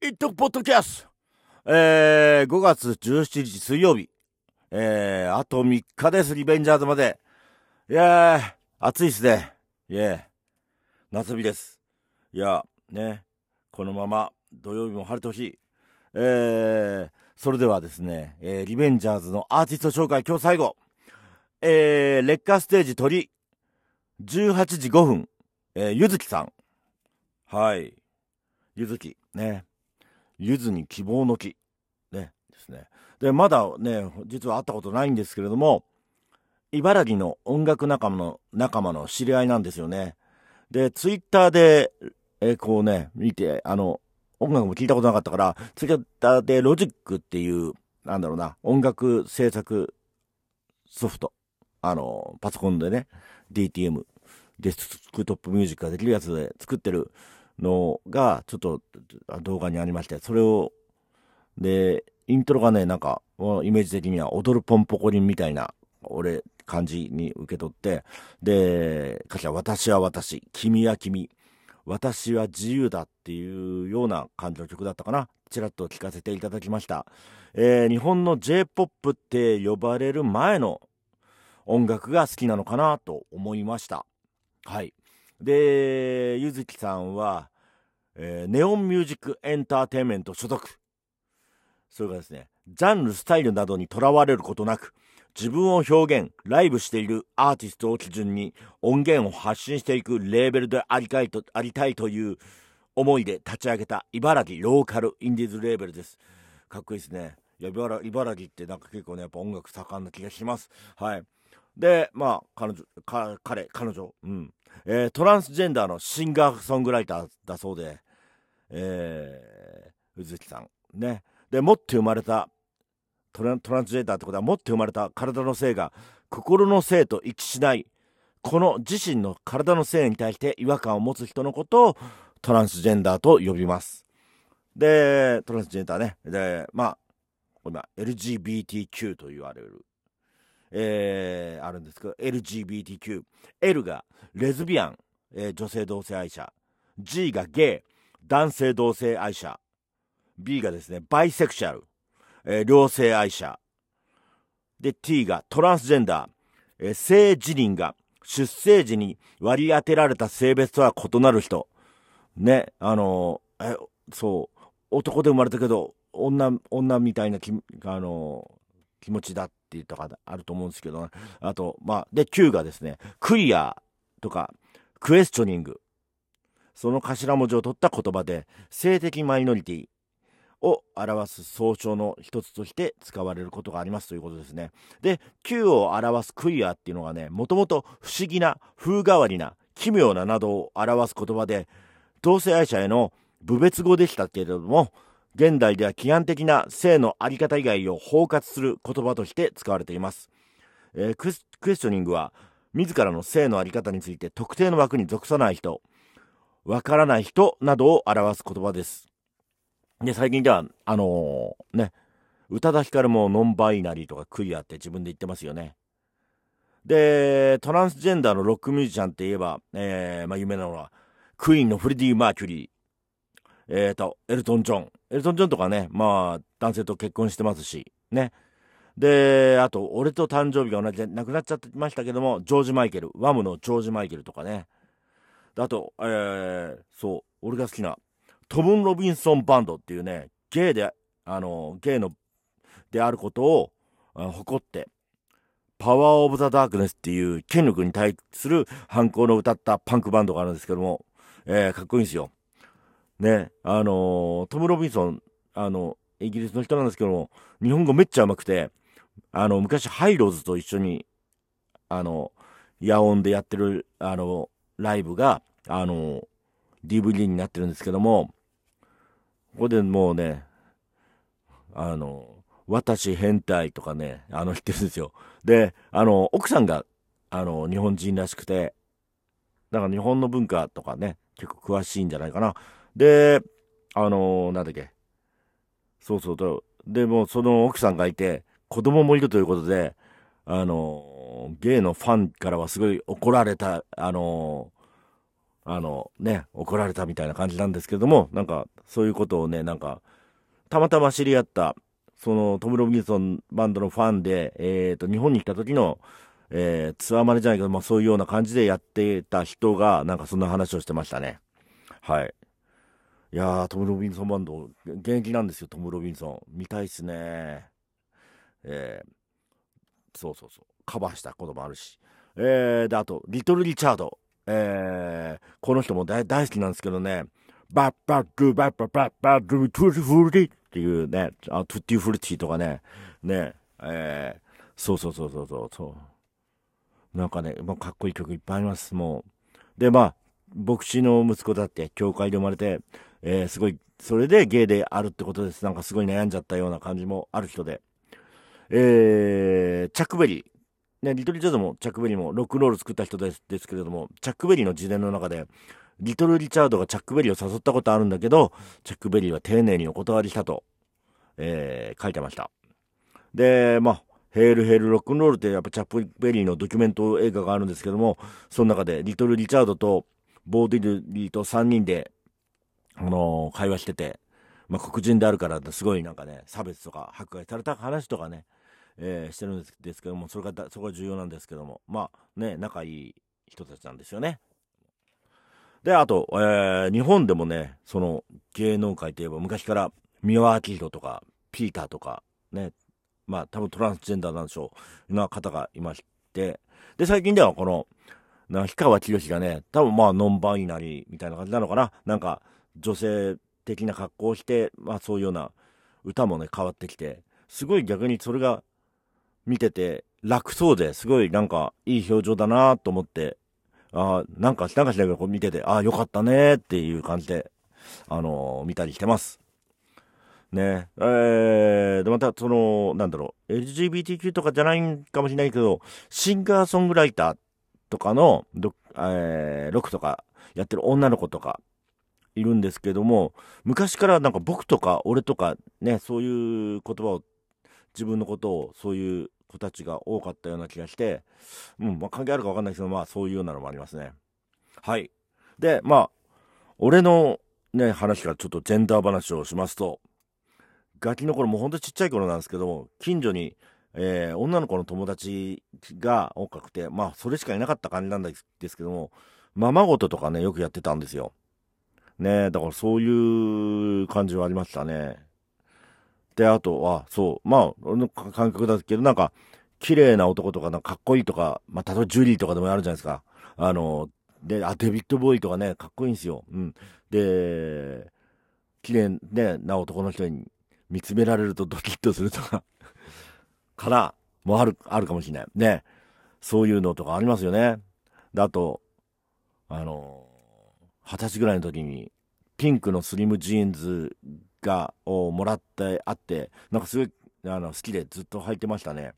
イットポッドキャストえー、5月17日水曜日。えー、あと3日です、リベンジャーズまで。いやー、暑いっすね。いえ、夏日です。いや、ね、このまま土曜日も晴れてほしい。えー、それではですね、えー、リベンジャーズのアーティスト紹介今日最後。えー、劣化ステージ鳥、18時5分、えー、ゆずきさん。はい。ゆずき、ね。ゆずに希望の木。ね。ですね。で、まだね、実は会ったことないんですけれども、茨城の音楽仲間の、仲間の知り合いなんですよね。で、ツイッターで、えー、こうね、見て、あの、音楽も聞いたことなかったから、ツイッターでロジックっていう、なんだろうな、音楽制作ソフト。あの、パソコンでね、DTM、デスクトップミュージックができるやつで作ってるのが、ちょっと動画にありまして、それを、で、イントロがね、なんか、イメージ的には踊るポンポコリンみたいな、俺、感じに受け取って、で、歌詞は私は私、君は君、私は自由だっていうような感じの曲だったかな。ちらっと聴かせていただきました。えー、日本の J-POP って呼ばれる前の音楽が好きなのかなと思いました。はい。で、ゆずきさんは、えー、ネオンミュージックエンターテインメント所属。それからですね、ジャンル、スタイルなどにとらわれることなく、自分を表現、ライブしているアーティストを基準に音源を発信していくレーベルでありたいとありたいという思いで立ち上げた茨城ローカルインディーズレーベルです。かっこいいですね。いや茨茨城ってなんか結構ね、やっぱ音楽盛んな気がします。はい。で、まあ、彼女、か彼、彼女、うん。えー、トランスジェンダーのシンガーソングライターだそうで、えー、宇月さん。ね。で、持って生まれたトラントランスジェンダーってことは持って生まれた体の性が心の性と一致しないこの自身の体の性に対して違和感を持つ人のことをトランスジェンダーと呼びますでトランスジェンダーねでまあ今 LGBTQ と言われるえー、あるんですけど LGBTQ L がレズビアン、えー、女性同性愛者。G がゲイ男性同性愛者。B がですねバイセクシャル。えー、両性愛者。で、T がトランスジェンダー。えー、性自認が。出生時に割り当てられた性別とは異なる人。ね、あのー、え、そう、男で生まれたけど、女、女みたいなき、あの、気持ちだって言ったかあると思うんですけど、ね、あと、まあ、で、Q がですね、クリアとか、クエスチョニング。その頭文字を取った言葉で、性的マイノリティ、を表す総称の一つとして使われることがありますということですね。で、Q を表すクイアっていうのがね、もともと不思議な、風変わりな、奇妙ななどを表す言葉で、同性愛者への部別語でしたけれども、現代では規範的な性の在り方以外を包括する言葉として使われています。えー、クエスチョニングは、自らの性の在り方について特定の枠に属さない人、わからない人などを表す言葉です。で、最近では、あのー、ね、宇多田ヒカルもノンバイナリーとかクイアって自分で言ってますよね。で、トランスジェンダーのロックミュージシャンって言えば、えー、まあ有名なのは、クイーンのフレディ・マーキュリー、えーと、エルトン・ジョン。エルトン・ジョンとかね、まあ、男性と結婚してますし、ね。で、あと、俺と誕生日が同じで亡くなっちゃってましたけども、ジョージ・マイケル、ワムのジョージ・マイケルとかね。あと、えー、そう、俺が好きな、トム・ロビンソンバンドっていうね、ゲイで、あの、ゲイの、であることを誇って、パワー・オブ・ザ・ダークネスっていう権力に対する反抗の歌ったパンクバンドがあるんですけども、えー、かっこいいんですよ。ね、あのトム・ロビンソン、あの、イギリスの人なんですけども、日本語めっちゃ上手くて、あの、昔ハイローズと一緒に、あの、野音でやってる、あの、ライブが、あの、DVD になってるんですけども、ここでもうね、あの、私変態とかね、あの言ってるんですよ。で、あの、奥さんが、あの、日本人らしくて、だから日本の文化とかね、結構詳しいんじゃないかな。で、あの、なんだっけ。そうそうと、でもその奥さんがいて、子供もいるということで、あの、ゲイのファンからはすごい怒られた、あの、あの、ね、怒られたみたいな感じなんですけども、なんか、そういうことをね、なんか、たまたま知り合った、そのトム・ロビンソンバンドのファンで、えっ、ー、と、日本に来た時の、えー、ツアーマネじゃないけど、まあそういうような感じでやってた人が、なんかそんな話をしてましたね。はい。いやー、トム・ロビンソンバンド、現役なんですよ、トム・ロビンソン。見たいっすね。えー、そうそうそう。カバーしたこともあるし。えー、で、あと、リトル・リチャード。えー、この人も大好きなんですけどね、バッバッドゥバッバッバッバッドゥトゥルフルティっていうね、あ Tutti Frutti とかね、ね、えー、そうそうそうそうそうそう。なんかね、まあ、かっこいい曲いっぱいあります、もう。で、まあ、牧師の息子だって、教会で生まれて、えー、すごい、それでゲイであるってことです。なんかすごい悩んじゃったような感じもある人で。えー、チャックベリー。ね、リトル・リチャードもチャック・ベリーもロックンロール作った人ですですけれども、チャック・ベリーの自伝の中で、リトル・リチャードがチャック・ベリーを誘ったことあるんだけど、チャック・ベリーは丁寧にお断りしたと、えー、書いてました。で、まあ、 Hail Hail Rock 'n' Roll ってやっぱチャック・ベリーのドキュメント映画があるんですけども、その中でリトル・リチャードとボ・ディドリーと3人で、あの、会話してて、まあ、黒人であるからすごいなんかね、差別とか迫害された話とかね、えー、してるんですけども、それが、そこが重要なんですけども、まあね、仲いい人たちなんですよね。で、あと、えー、日本でもね、その芸能界といえば昔から三輪明宏とか、ピーターとか、ね、まあ多分トランスジェンダーなんでしょう、な方がいまして、で、最近ではこの、な氷川きよしがね、多分まあノンバイナリーみたいな感じなのかな。なんか女性的な格好をして、まあそういうような歌もね、変わってきて、すごい逆にそれが見てて楽そうですごいなんかいい表情だなと思って、あなんか、なんかしないけどこう見てて、ああ、よかったねっていう感じで、あのー、見たりしてます。ねえー、で、また、その、なんだろう、LGBTQ とかじゃないかもしれないけど、シンガーソングライターとかの、えー、ロックとかやってる女の子とかいるんですけども、昔からなんか僕とか俺とかね、そういう言葉を、自分のことをそういう子たちが多かったような気がして、うん、まあ、関係あるかわかんないですけど、まあ、そういうようなのもありますね。はい。で、まあ、俺のね、話からちょっとジェンダー話をしますと、ガキの頃、もうほんとちっちゃい頃なんですけども、近所に、えー、女の子の友達が多くて、まあ、それしかいなかった感じなんですけども、ままごととかね、よくやってたんですよ。ねだからそういう感じはありましたね。で、あとは、そう、まあ、俺の感覚だけど、なんか、綺麗な男とか、なんかかっこいいとか、まあ、例えばジュリーとかでもあるじゃないですか。あの、で、あ、デビッド・ボーイとかね、かっこいいんですよ。うん。で、綺麗、ね、な男の人に見つめられるとドキッとするとか から、もある、あるかもしれない。ね。そういうのとかありますよね。で、あと、あの、二十歳ぐらいの時に、ピンクのスリムジーンズがをもらってあってなんかすごいあの好きでずっと履いてましたね。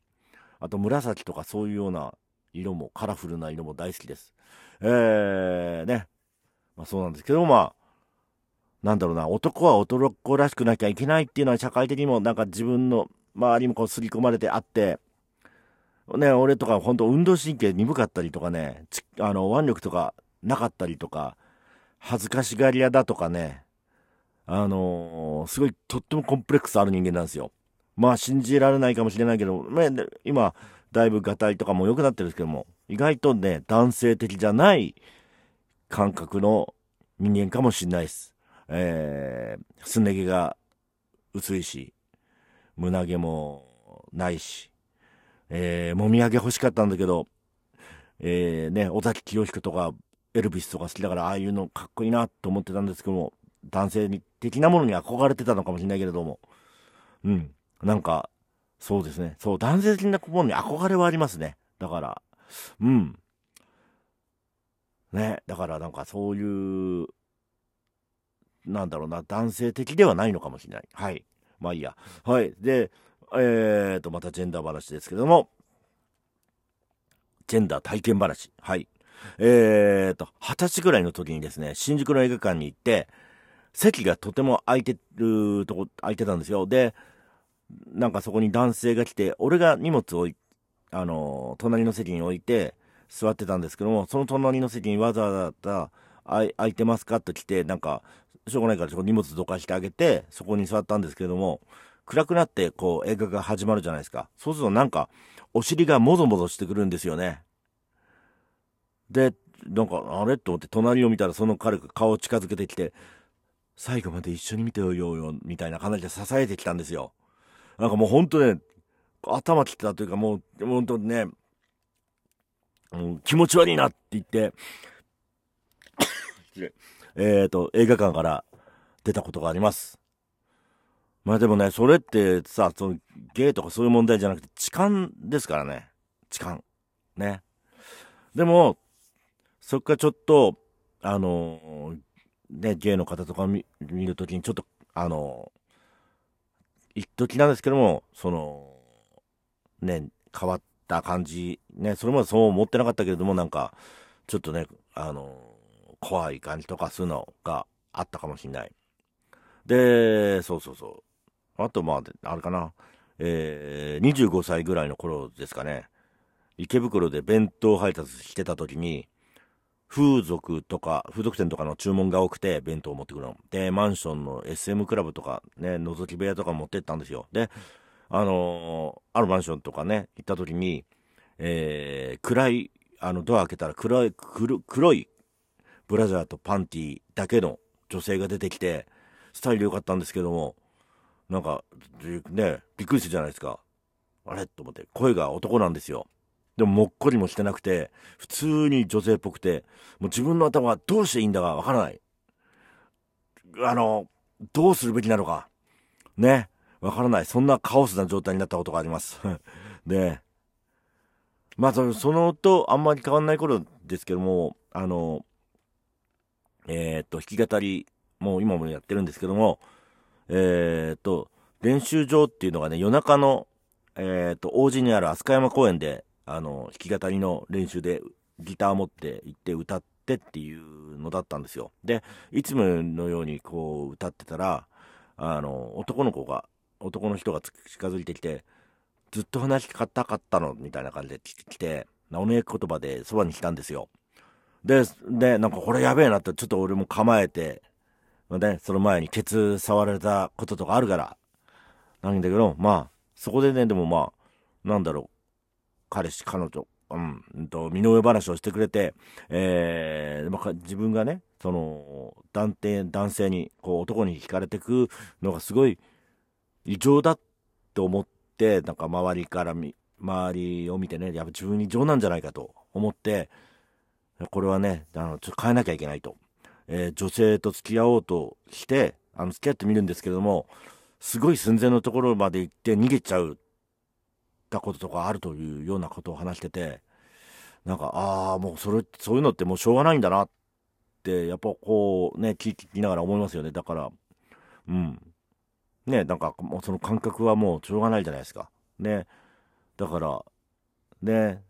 あと紫とかそういうような色もカラフルな色も大好きです。えー、ね。まあそうなんですけどまあなんだろうな。男は男らしくなきゃいけないっていうのは社会的にもなんか自分の周りもこう刷り込まれてあってね、俺とか本当運動神経鈍かったりとかね、あの腕力とかなかったりとか、恥ずかしがり屋だとかね、あのー、すごいとってもコンプレックスある人間なんですよ。まあ信じられないかもしれないけど、まあ、今、だいぶガタイとかも良くなってるんですけども、意外とね、男性的じゃない感覚の人間かもしれないです。えー、すね毛が薄いし、胸毛もないし、えー、もみあげ欲しかったんだけど、えー、ね、尾崎清彦とかエルビスとか好きだから、ああいうのかっこいいなと思ってたんですけども、男性的なものに憧れてたのかもしれないけれども、うん。なんか、そうですね。そう、男性的なものに憧れはありますね。だから、うん。ね、だからなんかそういう、なんだろうな、男性的ではないのかもしれない。はい。まあいいや。はい。で、えーと、またジェンダー話ですけども、ジェンダー体験話。はい。えーと、二十歳ぐらいの時にですね、新宿の映画館に行って、席がとても空いてるとこ、空いてたんですよ。で、なんかそこに男性が来て、俺が荷物をあの、隣の席に置いて座ってたんですけども、その隣の席にわざわざ、あい空いてますかと来て、なんか、しょうがないからそこ荷物どかしてあげて、そこに座ったんですけども、暗くなってこう映画が始まるじゃないですか。そうするとなんか、お尻がもぞもぞしてくるんですよね。で、なんか、あれ？と思って隣を見たらその彼が顔を近づけてきて、最後まで一緒に見てようよ、みたいな感じで支えてきたんですよ。なんかもうほんとね、頭きてたというかもう、ほんとね、うん、気持ち悪いなって言って えっと、映画館から出たことがあります。まあでもね、それってさ、そのゲイとかそういう問題じゃなくて痴漢ですからね。痴漢。ね。でも、そっかちょっと、あのね、ゲイの方とか見るときにちょっと、あの一時なんですけども、その、ね、変わった感じ、ね、それまでそう思ってなかったけれども、なんか、ちょっとね、あの怖い感じとかそういうのがあったかもしんない。で、そうそうそう。あと、まあ、あれかな。えー、25歳ぐらいの頃ですかね。池袋で弁当配達してた時に、風俗とか、風俗店とかの注文が多くて、弁当を持ってくるの。で、マンションの SM クラブとか、ね、覗き部屋とか持ってったんですよ。で、あのー、あるマンションとかね、行った時に、えー、暗い、あの、ドア開けたら黒い、黒いブラジャーとパンティだけの女性が出てきて、スタイル良かったんですけども、なんか、ね、びっくりするじゃないですか。あれ？と思って、声が男なんですよ。でももっこりもしてなくて、普通に女性っぽくて、もう自分の頭はどうしていいんだかわからない。あの、どうするべきなのか。ね。わからない。そんなカオスな状態になったことがあります。で、まあそ、のとあんまり変わんない頃ですけども、あの、えー、っと、弾き語り、もう今もやってるんですけども、えー、っと、練習場っていうのがね、夜中の、えー、っと、王子にある飛鳥山公園で、あの、弾き語りの練習でギター持って行って歌ってっていうのだったんですよ。で、いつものようにこう歌ってたら、あの、男の子が、男の人が近づいてきて、ずっと話し方かったのみたいな感じで来て、おねえ言葉でそばに来たんですよ。で、で、なんかこれやべえなってちょっと俺も構えて、ね、その前にケツ触られたこととかあるから、なんだけど、まあ、そこでね、でもまあ、なんだろう、彼氏、彼女、うん、うんと、身の上話をしてくれて、えー、まあ、自分がね、その、男性、男性に、こう、男に惹かれてくのがすごい異常だと思って、なんか周りからみ、周りを見てね、やっぱ自分異常なんじゃないかと思って、これはね、あの、ちょ変えなきゃいけないと。えー、女性と付き合おうとして、あの、付き合ってみるんですけれども、すごい寸前のところまで行って逃げちゃうたこととかあるというようなことを話してて、なんか、ああ、もうそれ、そういうのってもうしょうがないんだなって、やっぱこうね、聞きながら思いますよね。だから、うん。ね、なんかもうその感覚はもうしょうがないじゃないですか。ね。だから、ね、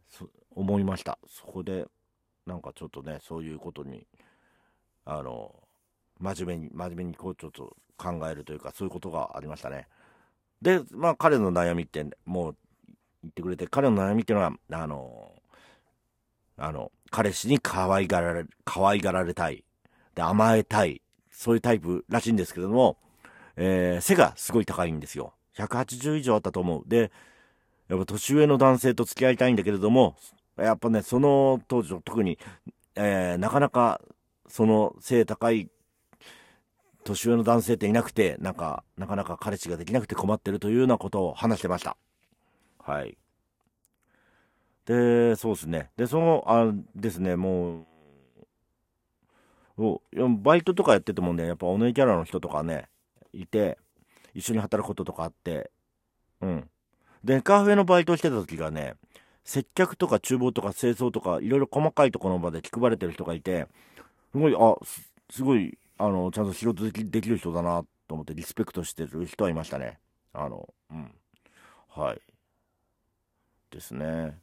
思いました。そこで、なんかちょっとね、そういうことに、あの、真面目に、真面目にこうちょっと考えるというか、そういうことがありましたね。で、まあ彼の悩みって、もう言ってくれて、彼の悩みっていうのは、あの、あの、彼氏に可愛がられ、可愛がられたい。で、甘えたい。そういうタイプらしいんですけれども、えー、背がすごい高いんですよ。180以上あったと思う。で、やっぱ年上の男性と付き合いたいんだけれども、やっぱね、その当時の特に、えー、なかなか、その背高い年上の男性っていなくて、なんか、なかなか彼氏ができなくて困ってるというようなことを話してました。はい。で、そうですね。で、その、あですね、もう、バイトとかやっててもね、やっぱお姉キャラの人とかね、いて、一緒に働くこととかあって、うん。で、カフェのバイトしてた時がね、接客とか厨房とか清掃とか、いろいろ細かいところまで気配れてる人がいて、すごい、あ、すごい、あの、ちゃんと仕事できできる人だなと思ってリスペクトしてる人はいましたね。あの、うん。はい。ですね。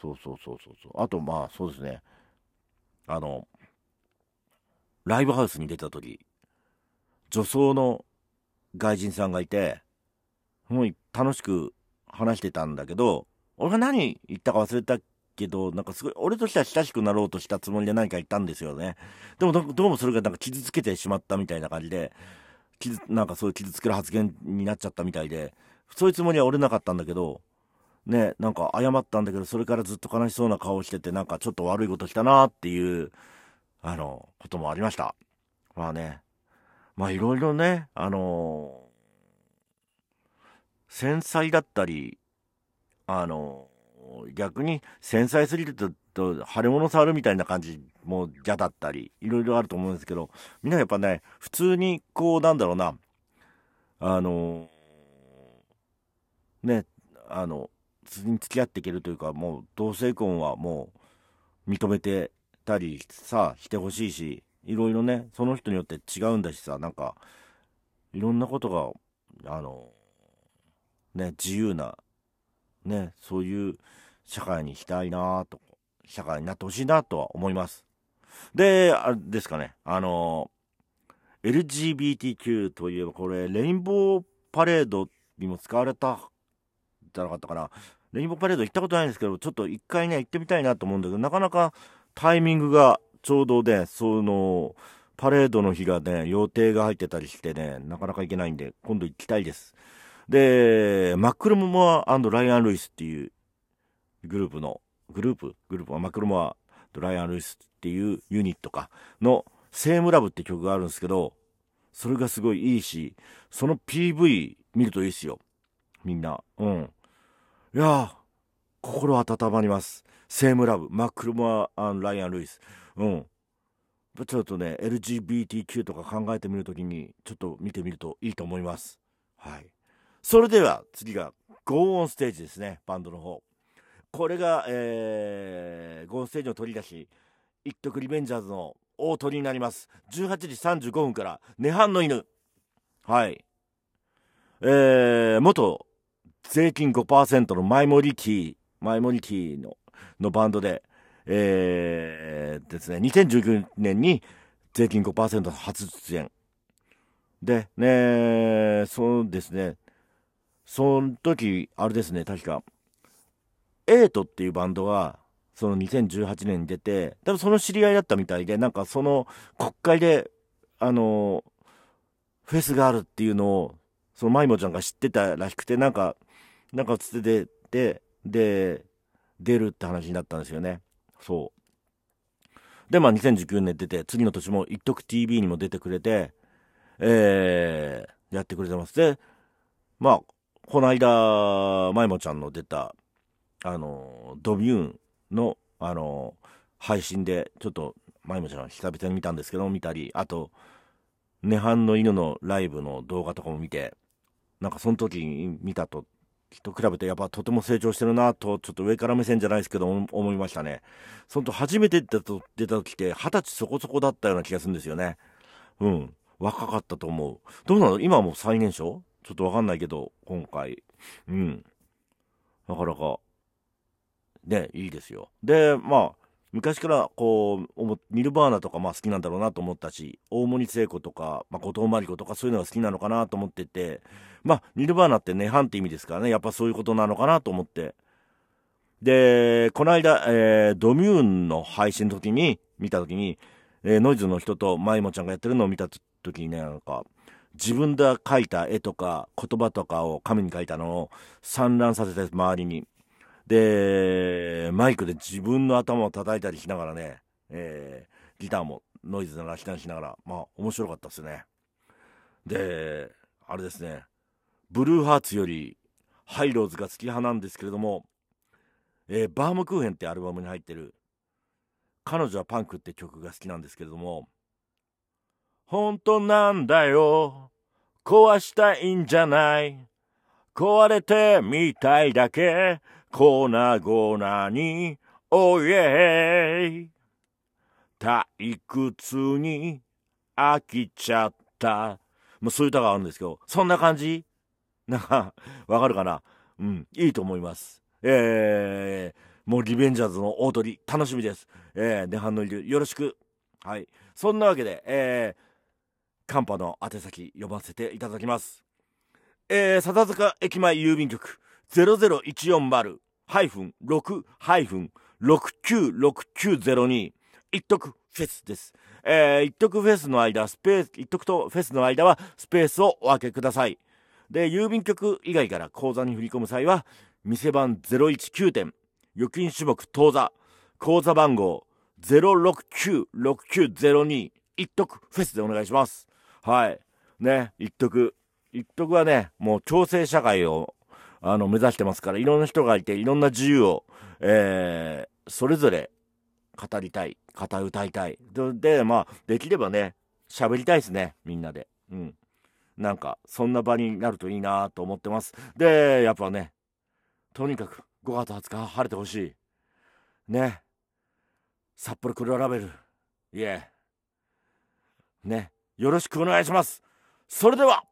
そうそうそうそうそう。あと、まあ、そうですね。あの、ライブハウスに出た時、女装の外人さんがいて、すごい楽しく話してたんだけど、俺が何言ったか忘れたけど、なんかすごい、俺としては親しくなろうとしたつもりで何か言ったんですよね。でもど、どうもそれがなんか傷つけてしまったみたいな感じで、傷、なんかそういう傷つける発言になっちゃったみたいで、そういうつもりは俺なかったんだけど、ね、なんか謝ったんだけど、それからずっと悲しそうな顔してて、なんかちょっと悪いことしたなっていう、あの、こともありました。まあね、まあいろいろね、あの、繊細だったり、あの、逆に繊細すぎると、と腫れ物触るみたいな感じも嫌だったり、いろいろあると思うんですけど、みんなやっぱね、普通にこう、なんだろうな、あのー、ね、あの、に付き合っていけるというか、もう同性婚はもう認めてたりさ、してほしいし、いろいろね、その人によって違うんだしさ、なんか、いろんなことが、あの、ね、自由な、ね、そういう社会にしたいなと、社会になってほしいなとは思います。で、あれですかね、あの、LGBTQ といえばこれ、レインボーパレードにも使われたじゃなかったかな。レインボーパレード行ったことないんですけど、ちょっと一回ね、行ってみたいなと思うんだけど、なかなかタイミングがちょうどね、その、パレードの日がね、予定が入ってたりしてね、なかなか行けないんで、今度行きたいです。で、マックルモアライアン・ルイスっていうグループの、グループ？グループはマックルモアライアン・ルイスっていうユニットかの、セームラブって曲があるんですけど、それがすごいいいし、その PV 見るといいっすよ。みんな。うん。いや、心温まります。セームラブ、マックルモアライアン・ルイス。うん。ちょっとね、LGBTQ とか考えてみるときに、ちょっと見てみるといいと思います。はい。それでは、次が、ゴーオンステージですね、バンドの方。これが、えー、ゴーオンステージを取り出し、一徳リベンジャーズの大鳥になります。18時35分から、涅槃の犬。はい。えー、元税金5%のマイモリティ、マイモリティののバンドで、えー、ですね、2019年に税金5%初出演。で、ね、そうですね、その時、あれですね、確か、エイトっていうバンドが、その2018年に出て、多分その知り合いだったみたいで、なんかその国会で、あの、フェスがあるっていうのを、そのマイモちゃんが知ってたらしくて、なんか、なんかつってで、で、出るって話になったんですよね。そう。で、まあ2019年出て、次の年も一徳 TV にも出てくれて、えー、やってくれてます。で、まあ、この間、まいもちゃんの出た、あの、ドミューンの、あの、配信で、ちょっと、まいもちゃん久々に見たんですけど、見たり、あと、涅槃の犬のライブの動画とかも見て、なんかその時に見たとと比べてやっぱとても成長してるなと、ちょっと上から目線じゃないですけど、思いましたね。そのと初めて出た時って、二十歳そこそこだったような気がするんですよね。うん。若かったと思う。どうなの？今はもう最年少？ちょっとわかんないけど、今回。うん。なかなか、ね、いいですよ。で、まあ、昔からこう、ニルバーナとかまあ好きなんだろうなと思ったし、大森聖子とか、まあ、後藤真理子とかそういうのが好きなのかなと思ってて、まあ、ニルバーナって涅槃って意味ですからね、やっぱそういうことなのかなと思って。で、この間、えー、ドミューンの配信の時に、見た時に、えー、ノイズの人とマイモちゃんがやってるのを見た時にね、なんか、自分で描いた絵とか言葉とかを紙に書いたのを散乱させて周りに。で、マイクで自分の頭を叩いたりしながらね、えー、ギターもノイズ鳴らしたりしながら、まあ、面白かったですね。で、あれですね、ブルーハーツよりハイローズが好き派なんですけれども、えー、バームクーヘンってアルバムに入ってる、彼女はパンクって曲が好きなんですけれども、本当なんだよ、壊したいんじゃない、壊れてみたいだけ、粉々に、おいえ退屈に飽きちゃった。もうそういう歌があるんですけど、そんな感じ？なんか、わかるかな？うん、いいと思います。えー、もうリベンジャーズの大鳥、楽しみです。えー、涅槃のいる、よろしく。はい。そんなわけで、えー、カンパの宛先読ませていただきます。えー、笹塚駅前郵便局00140 696902一徳フェスです。えー、一徳フェスの間、スペース、一徳とフェスの間はスペースをお分けください。で、郵便局以外から口座に振り込む際は、店番019点、預金種目当座、口座番号0696902一徳フェスでお願いします。はい。ね、一徳。一徳はね、もう共生社会を、あの、目指してますから、いろんな人がいて、いろんな自由を、えー、それぞれ語りたい、語歌いたい。で、でまあ、できればね、喋りたいですね、みんなで。うん。なんか、そんな場になるといいなと思ってます。で、やっぱね、とにかく5月20日晴れてほしい。ね。札幌黒ラベル。いえ。ね。よろしくお願いします。それでは